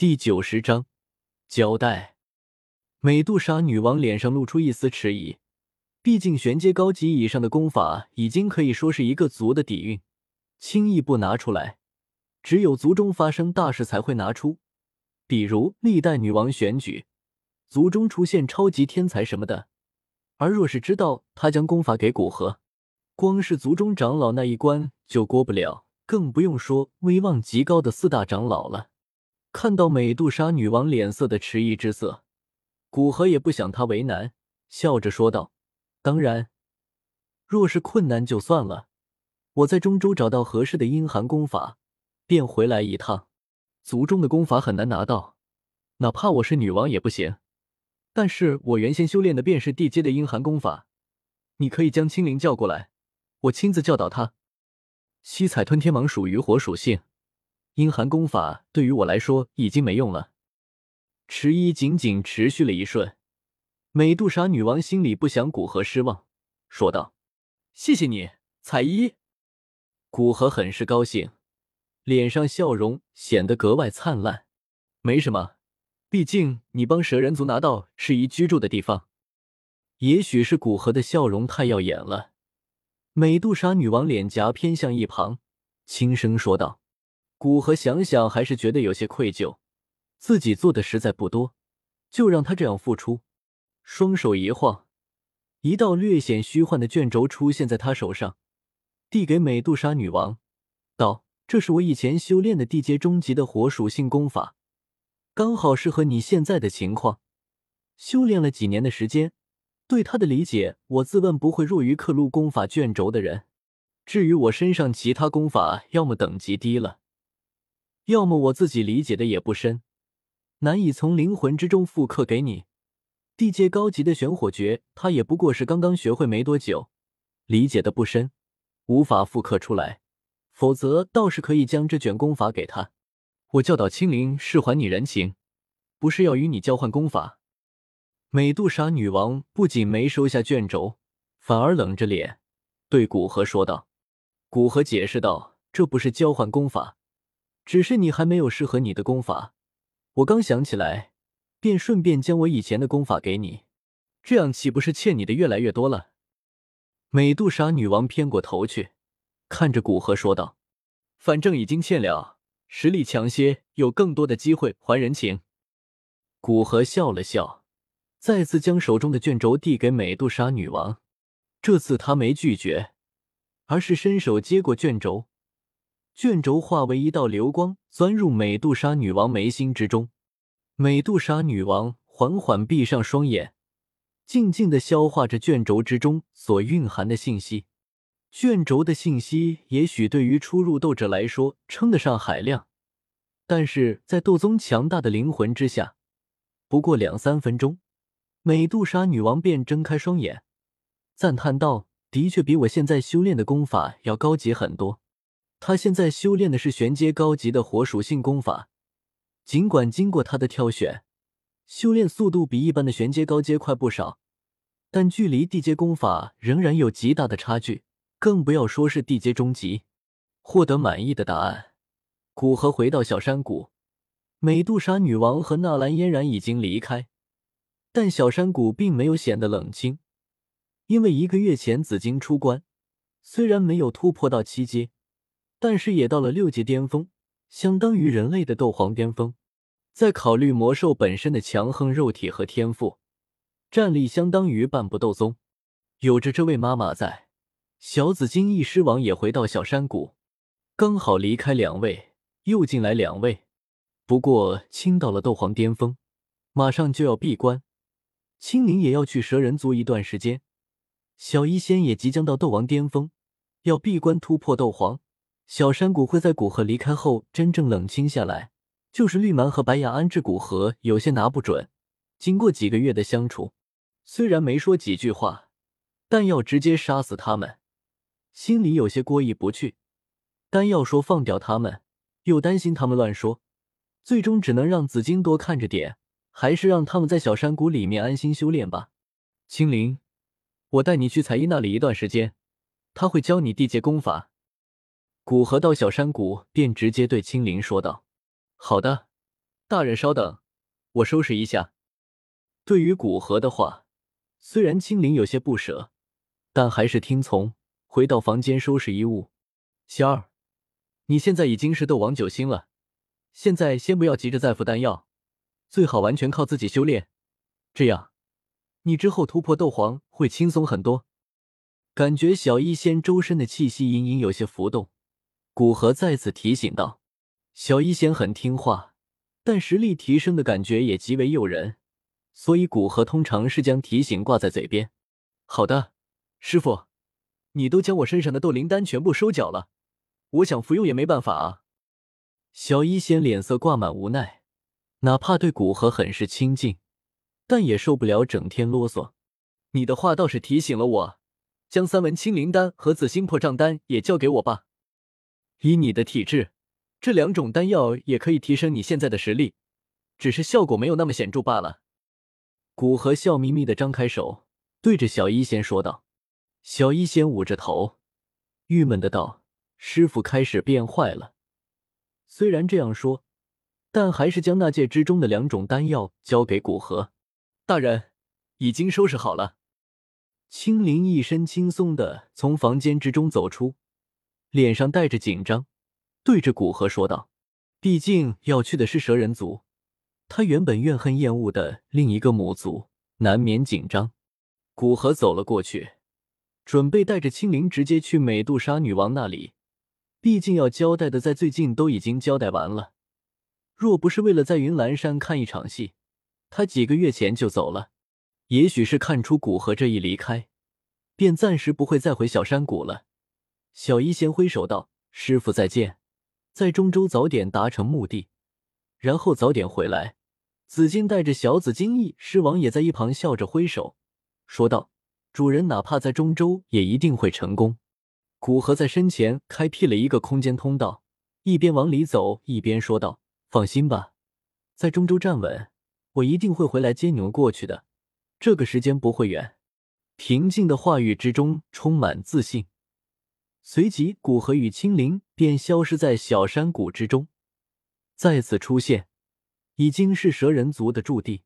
第九十章交代。美杜莎女王脸上露出一丝迟疑，毕竟玄阶高级以上的功法已经可以说是一个族的底蕴，轻易不拿出来，只有族中发生大事才会拿出，比如历代女王选举，族中出现超级天才什么的。而若是知道他将功法给古河，光是族中长老那一关就过不了，更不用说威望极高的四大长老了。看到美杜莎女王脸色的迟疑之色。古河也不想他为难，笑着说道：“当然，若是困难就算了，我在中州找到合适的阴寒功法，便回来一趟。族中的功法很难拿到，哪怕我是女王也不行。但是我原先修炼的便是地阶的阴寒功法，你可以将青灵叫过来，我亲自教导他。七彩吞天蟒属于火属性，阴寒功法对于我来说已经没用了。”迟疑仅仅持续了一瞬，美杜莎女王心里不想古河失望，说道：“谢谢你，彩衣。”古河很是高兴，脸上笑容显得格外灿烂。没什么，毕竟你帮蛇人族拿到适宜居住的地方。也许是古河的笑容太耀眼了，美杜莎女王脸颊偏向一旁，轻声说道：“古河想想还是觉得有些愧疚。”自己做的实在不多，就让他这样付出。双手一晃，一道略显虚幻的卷轴出现在他手上，递给美杜莎女王，道：“这是我以前修炼的地阶中级的火属性功法，刚好适合你现在的情况。修炼了几年的时间，对他的理解，我自问不会弱于刻录功法卷轴的人。至于我身上其他功法，要么等级低了，要么我自己理解的也不深。”难以从灵魂之中复刻给你。地阶高级的玄火诀，他也不过是刚刚学会没多久，理解的不深，无法复刻出来。否则倒是可以将这卷功法给他。我教导青灵是还你人情，不是要与你交换功法。美杜莎女王不仅没收下卷轴，反而冷着脸对古河说道：“古河解释道，这不是交换功法，只是你还没有适合你的功法。”我刚想起来，便顺便将我以前的功法给你，这样岂不是欠你的越来越多了？美杜莎女王偏过头去，看着古河说道：“反正已经欠了，实力强些，有更多的机会还人情。”古河笑了笑，再次将手中的卷轴递给美杜莎女王。这次他没拒绝，而是伸手接过卷轴。卷轴化为一道流光，钻入美杜莎女王眉心之中。美杜莎女王缓缓闭上双眼，静静的消化着卷轴之中所蕴含的信息。卷轴的信息，也许对于初入斗者来说称得上海量，但是在斗宗强大的灵魂之下，不过两三分钟，美杜莎女王便睁开双眼，赞叹道：“的确比我现在修炼的功法要高级很多。”他现在修炼的是玄阶高级的火属性功法，尽管经过他的挑选，修炼速度比一般的玄阶高阶快不少，但距离地阶功法仍然有极大的差距，更不要说是地阶中级。获得满意的答案，古河回到小山谷，美杜莎女王和纳兰嫣然已经离开，但小山谷并没有显得冷清，因为一个月前紫金出关，虽然没有突破到七阶。但是也到了六级巅峰，相当于人类的斗皇巅峰。再考虑魔兽本身的强横肉体和天赋，战力相当于半步斗宗。有着这位妈妈在，小紫金翼狮王也回到小山谷，刚好离开两位，又进来两位。不过青到了斗皇巅峰，马上就要闭关，青灵也要去蛇人族一段时间，小医仙也即将到斗王巅峰，要闭关突破斗皇。小山谷会在古河离开后真正冷清下来，就是绿蛮和白雅安置古河有些拿不准。经过几个月的相处，虽然没说几句话，但要直接杀死他们，心里有些过意不去；但要说放掉他们，又担心他们乱说，最终只能让紫金多看着点，还是让他们在小山谷里面安心修炼吧。青灵，我带你去彩衣那里一段时间，他会教你地阶功法。古河到小山谷，便直接对青灵说道：“好的，大人稍等，我收拾一下。对于古河的话，虽然青灵有些不舍，但还是听从，回到房间收拾衣物。仙儿，你现在已经是斗王九星了，现在先不要急着再服丹药，最好完全靠自己修炼，这样你之后突破斗皇会轻松很多。感觉小医仙周身的气息隐隐有些浮动，古河再次提醒道：“小医仙很听话，但实力提升的感觉也极为诱人，所以古河通常是将提醒挂在嘴边。”“好的，师傅，你都将我身上的斗灵丹全部收缴了，我想服用也没办法啊。”小医仙脸色挂满无奈，哪怕对古河很是亲近，但也受不了整天啰嗦。你的话倒是提醒了我。将三文清灵丹和紫心破障丹也交给我吧。以你的体质，这两种丹药也可以提升你现在的实力，只是效果没有那么显著罢了。古河笑眯眯的张开手，对着小医仙说道。小医仙捂着头，郁闷的道：“师傅开始变坏了。”虽然这样说，但还是将那戒之中的两种丹药交给古河。大人，已经收拾好了。青灵一身轻松的从房间之中走出，脸上带着紧张，对着古河说道：“毕竟要去的是蛇人族，他原本怨恨厌恶的另一个母族，难免紧张。”古河走了过去，准备带着青灵直接去美杜莎女王那里。毕竟要交代的在最近都已经交代完了，若不是为了在云岚山看一场戏，他几个月前就走了。也许是看出古河这一离开，便暂时不会再回小山谷了。小医仙挥手道：“师傅再见，在中州早点达成目的，然后早点回来。”紫金带着小紫金翼狮王也在一旁笑着挥手说道：“主人哪怕在中州，也一定会成功。”古河在身前开辟了一个空间通道，一边往里走，一边说道：“放心吧，在中州站稳，我一定会回来接你们过去的。”这个时间不会远。平静的话语之中充满自信，随即古河与青灵便消失在小山谷之中。再次出现，已经是蛇人族的驻地。